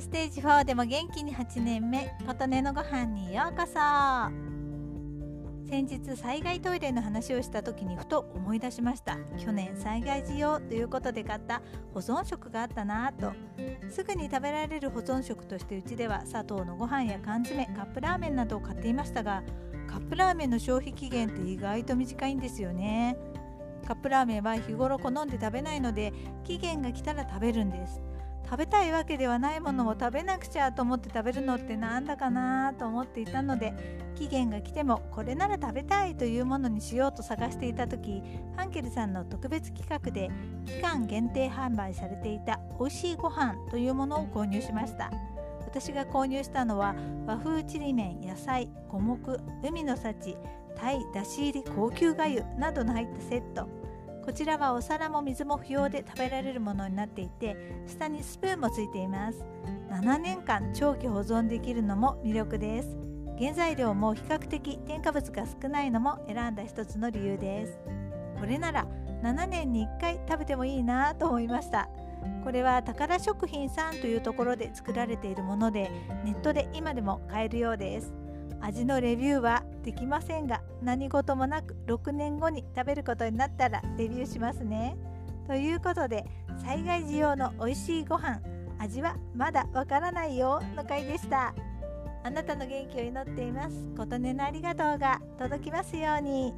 ステージ4でも元気に8年目琴音のご飯にようこそ。先日災害トイレの話をした時にふと思い出しました。去年災害需要ということで買った保存食があったなぁと。すぐに食べられる保存食としてうちでは砂糖のご飯や缶詰カップラーメンなどを買っていましたがカップラーメンの消費期限って意外と短いんですよね。カップラーメンは日頃好んで食べないので期限が来たら食べるんです。食べたいわけではないものを食べなくちゃと思って食べるのってなんだかなと思っていたので期限が来てもこれなら食べたいというものにしようと探していた時ハンケルさんの特別企画で期間限定販売されていた美味しいご飯というものを購入しました。私が購入したのは和風ちりめん野菜五目海の幸タイだし入り高級がゆなどの入ったセットこちらはお皿も水も不要で食べられるものになっていて下にスプーンもついています。7年間長期保存できるのも魅力です。原材料も比較的添加物が少ないのも選んだ一つの理由です。これなら7年に1回食べてもいいなと思いました。これは宝食品さんというところで作られているものでネットで今でも買えるようです。味のレビューはできませんが何事もなく6年後に食べることになったらデビューしますね。ということで災害時用の美味しいご飯味はまだわからないよの回でした。あなたの元気を祈っています。琴音のありがとうが届きますように。